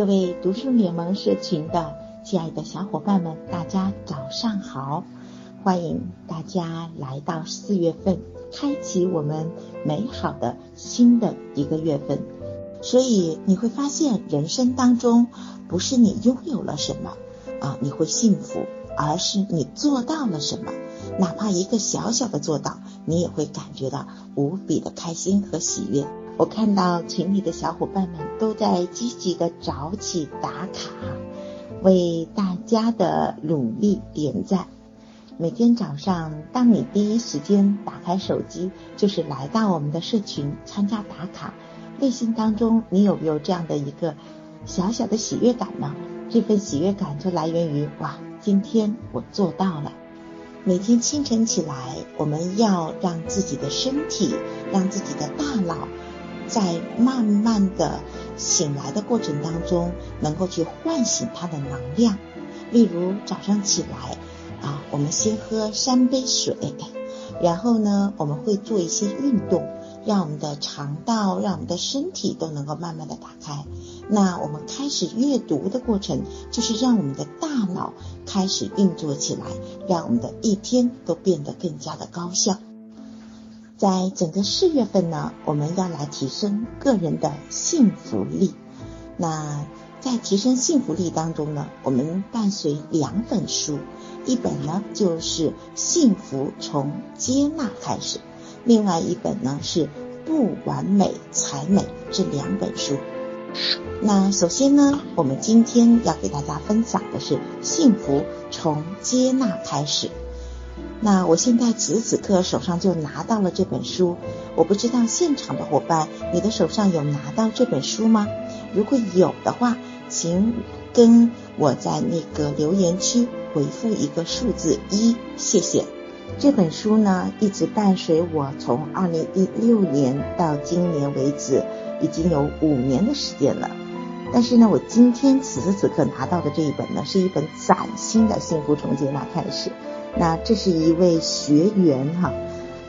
各位读书联盟社群的亲爱的小伙伴们，大家早上好！欢迎大家来到四月份，开启我们美好的新的一个月份。所以你会发现，人生当中不是你拥有了什么啊，你会幸福，而是你做到了什么。哪怕一个小小的做到，你也会感觉到无比的开心和喜悦。我看到群里的小伙伴们都在积极的早起打卡，为大家的努力点赞。每天早上，当你第一时间打开手机，就是来到我们的社群参加打卡，内心当中你有没有这样的一个小小的喜悦感呢？这份喜悦感就来源于哇，今天我做到了。每天清晨起来，我们要让自己的身体，让自己的大脑，在慢慢的醒来的过程当中，能够去唤醒它的能量。例如早上起来啊，我们先喝三杯水，然后呢，我们会做一些运动。让我们的肠道，让我们的身体都能够慢慢的打开。那我们开始阅读的过程，就是让我们的大脑开始运作起来，让我们的一天都变得更加的高效。在整个四月份呢，我们要来提升个人的幸福力。那在提升幸福力当中呢，我们伴随两本书，一本呢就是《幸福从接纳开始》。另外一本呢是《不完美才美》这两本书。那首先呢，我们今天要给大家分享的是幸福从接纳开始。那我现在此时此刻手上就拿到了这本书，我不知道现场的伙伴，你的手上有拿到这本书吗？如果有的话，请跟我在那个留言区回复一个数字一，谢谢。这本书呢，一直伴随我从二零一六年到今年为止，已经有五年的时间了。但是呢，我今天此时此刻拿到的这一本呢，是一本崭新的《幸福从接纳开始》。那这是一位学员哈，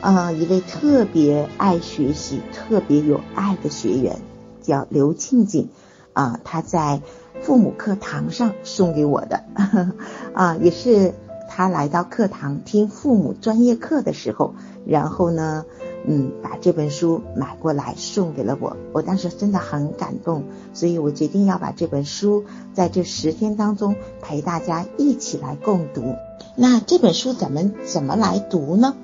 啊，一位特别爱学习、特别有爱的学员，叫刘静静啊，他在父母课堂上送给我的呵呵，啊，也是。他来到课堂听父母专业课的时候，然后呢，嗯，把这本书买过来送给了我。我当时真的很感动，所以我决定要把这本书在这十天当中陪大家一起来共读。那这本书咱们怎么来读呢？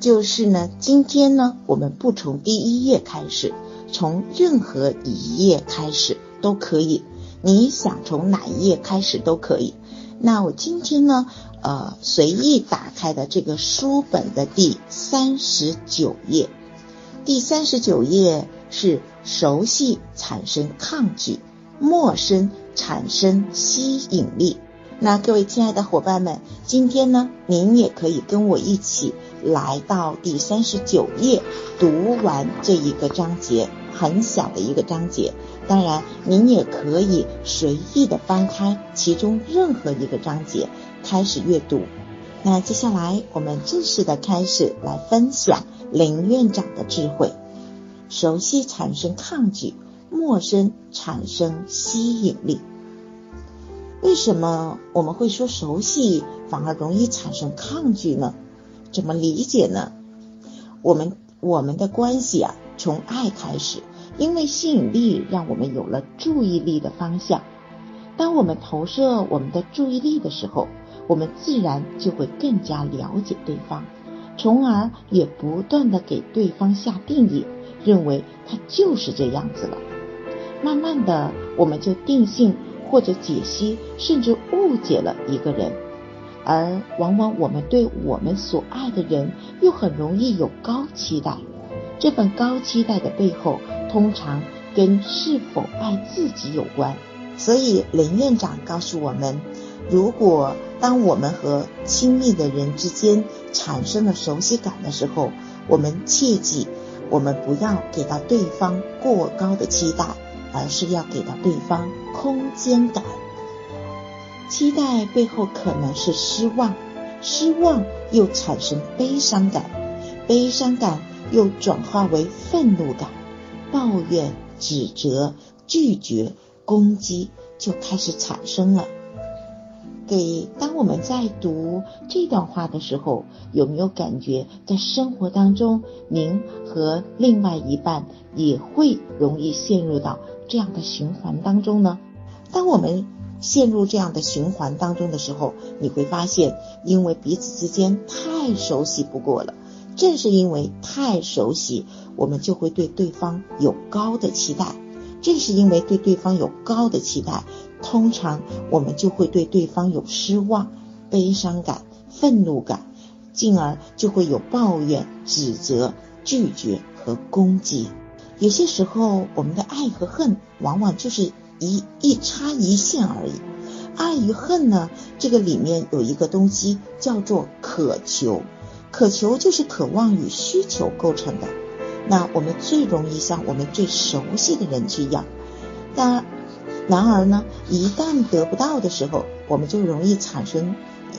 就是呢，今天呢，我们不从第一页开始，从任何一页开始都可以。你想从哪一页开始都可以。那我今天呢？呃，随意打开的这个书本的第三十九页，第三十九页是熟悉产生抗拒，陌生产生吸引力。那各位亲爱的伙伴们，今天呢，您也可以跟我一起来到第三十九页，读完这一个章节，很小的一个章节。当然，您也可以随意的翻开其中任何一个章节。开始阅读，那接下来我们正式的开始来分享林院长的智慧。熟悉产生抗拒，陌生产生吸引力。为什么我们会说熟悉反而容易产生抗拒呢？怎么理解呢？我们我们的关系啊，从爱开始，因为吸引力让我们有了注意力的方向。当我们投射我们的注意力的时候，我们自然就会更加了解对方，从而也不断的给对方下定义，认为他就是这样子了。慢慢的，我们就定性或者解析，甚至误解了一个人，而往往我们对我们所爱的人又很容易有高期待。这份高期待的背后，通常跟是否爱自己有关。所以林院长告诉我们，如果当我们和亲密的人之间产生了熟悉感的时候，我们切记，我们不要给到对方过高的期待，而是要给到对方空间感。期待背后可能是失望，失望又产生悲伤感，悲伤感又转化为愤怒感，抱怨、指责、拒绝、攻击就开始产生了。给当我们在读这段话的时候，有没有感觉在生活当中，您和另外一半也会容易陷入到这样的循环当中呢？当我们陷入这样的循环当中的时候，你会发现，因为彼此之间太熟悉不过了。正是因为太熟悉，我们就会对对方有高的期待。正是因为对对方有高的期待。通常我们就会对对方有失望、悲伤感、愤怒感，进而就会有抱怨、指责、拒绝和攻击。有些时候，我们的爱和恨往往就是一一差一线而已。爱与恨呢，这个里面有一个东西叫做渴求，渴求就是渴望与需求构成的。那我们最容易向我们最熟悉的人去要，但。然而呢，一旦得不到的时候，我们就容易产生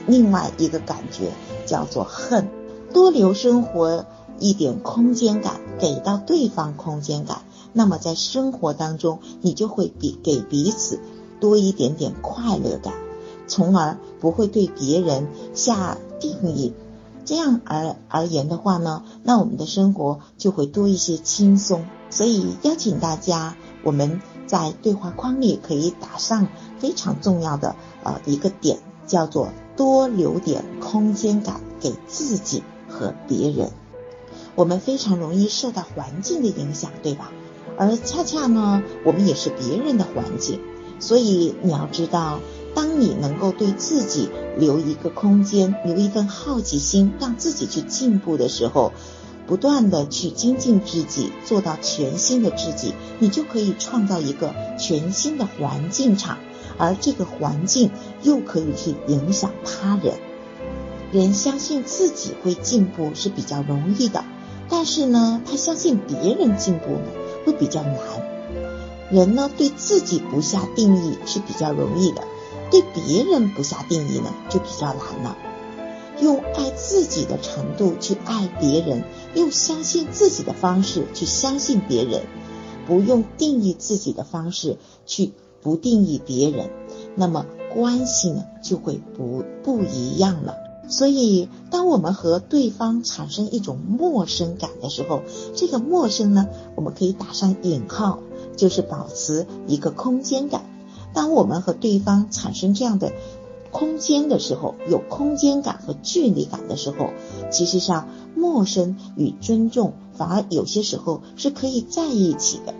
另外一个感觉，叫做恨。多留生活一点空间感，给到对方空间感，那么在生活当中，你就会比给彼此多一点点快乐感，从而不会对别人下定义。这样而而言的话呢，那我们的生活就会多一些轻松。所以邀请大家，我们。在对话框里可以打上非常重要的呃一个点，叫做多留点空间感给自己和别人。我们非常容易受到环境的影响，对吧？而恰恰呢，我们也是别人的环境。所以你要知道，当你能够对自己留一个空间，留一份好奇心，让自己去进步的时候。不断的去精进自己，做到全新的自己，你就可以创造一个全新的环境场，而这个环境又可以去影响他人。人相信自己会进步是比较容易的，但是呢，他相信别人进步呢会比较难。人呢对自己不下定义是比较容易的，对别人不下定义呢就比较难了。用爱自己的程度去爱别人，用相信自己的方式去相信别人，不用定义自己的方式去不定义别人，那么关系呢就会不不一样了。所以，当我们和对方产生一种陌生感的时候，这个陌生呢，我们可以打上引号，就是保持一个空间感。当我们和对方产生这样的。空间的时候，有空间感和距离感的时候，其实上陌生与尊重反而有些时候是可以在一起的，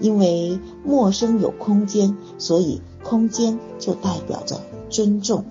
因为陌生有空间，所以空间就代表着尊重。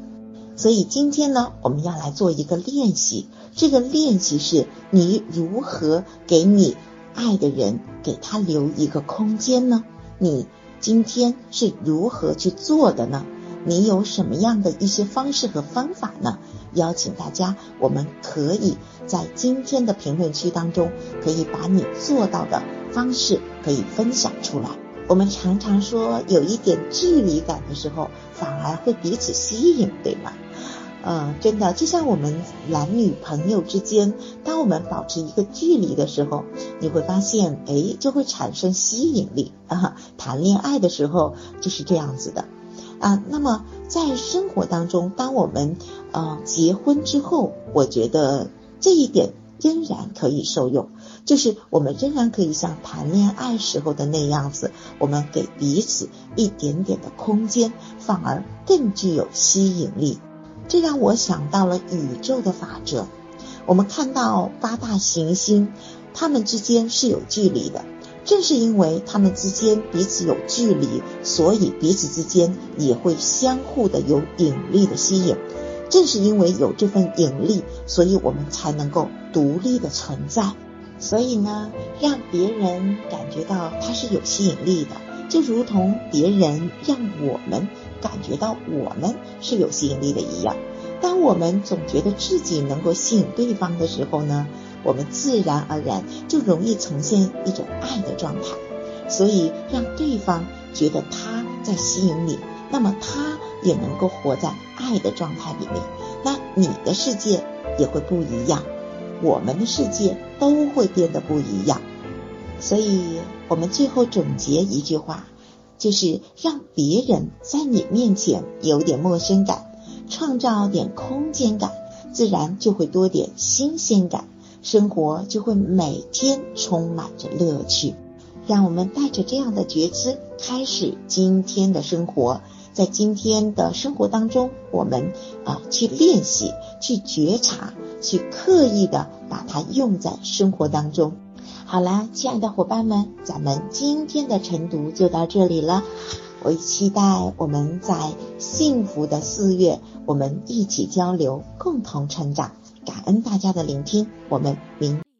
所以今天呢，我们要来做一个练习，这个练习是你如何给你爱的人给他留一个空间呢？你今天是如何去做的呢？你有什么样的一些方式和方法呢？邀请大家，我们可以在今天的评论区当中，可以把你做到的方式可以分享出来。我们常常说，有一点距离感的时候，反而会彼此吸引，对吗？嗯，真的，就像我们男女朋友之间，当我们保持一个距离的时候，你会发现，哎，就会产生吸引力啊。谈恋爱的时候就是这样子的。啊，那么在生活当中，当我们呃结婚之后，我觉得这一点仍然可以受用，就是我们仍然可以像谈恋爱时候的那样子，我们给彼此一点点的空间，反而更具有吸引力。这让我想到了宇宙的法则，我们看到八大行星，它们之间是有距离的。正是因为他们之间彼此有距离，所以彼此之间也会相互的有引力的吸引。正是因为有这份引力，所以我们才能够独立的存在。所以呢，让别人感觉到他是有吸引力的，就如同别人让我们感觉到我们是有吸引力的一样。当我们总觉得自己能够吸引对方的时候呢？我们自然而然就容易呈现一种爱的状态，所以让对方觉得他在吸引你，那么他也能够活在爱的状态里面，那你的世界也会不一样，我们的世界都会变得不一样。所以，我们最后总结一句话：就是让别人在你面前有点陌生感，创造点空间感，自然就会多点新鲜感，生活就会每天充满着乐趣。让我们带着这样的觉知开始今天的生活，在今天的生活当中，我们啊去练习、去觉察、去刻意的把它用在生活当中。好啦，亲爱的伙伴们，咱们今天的晨读就到这里了。我期待我们在幸福的四月，我们一起交流，共同成长。感恩大家的聆听，我们明。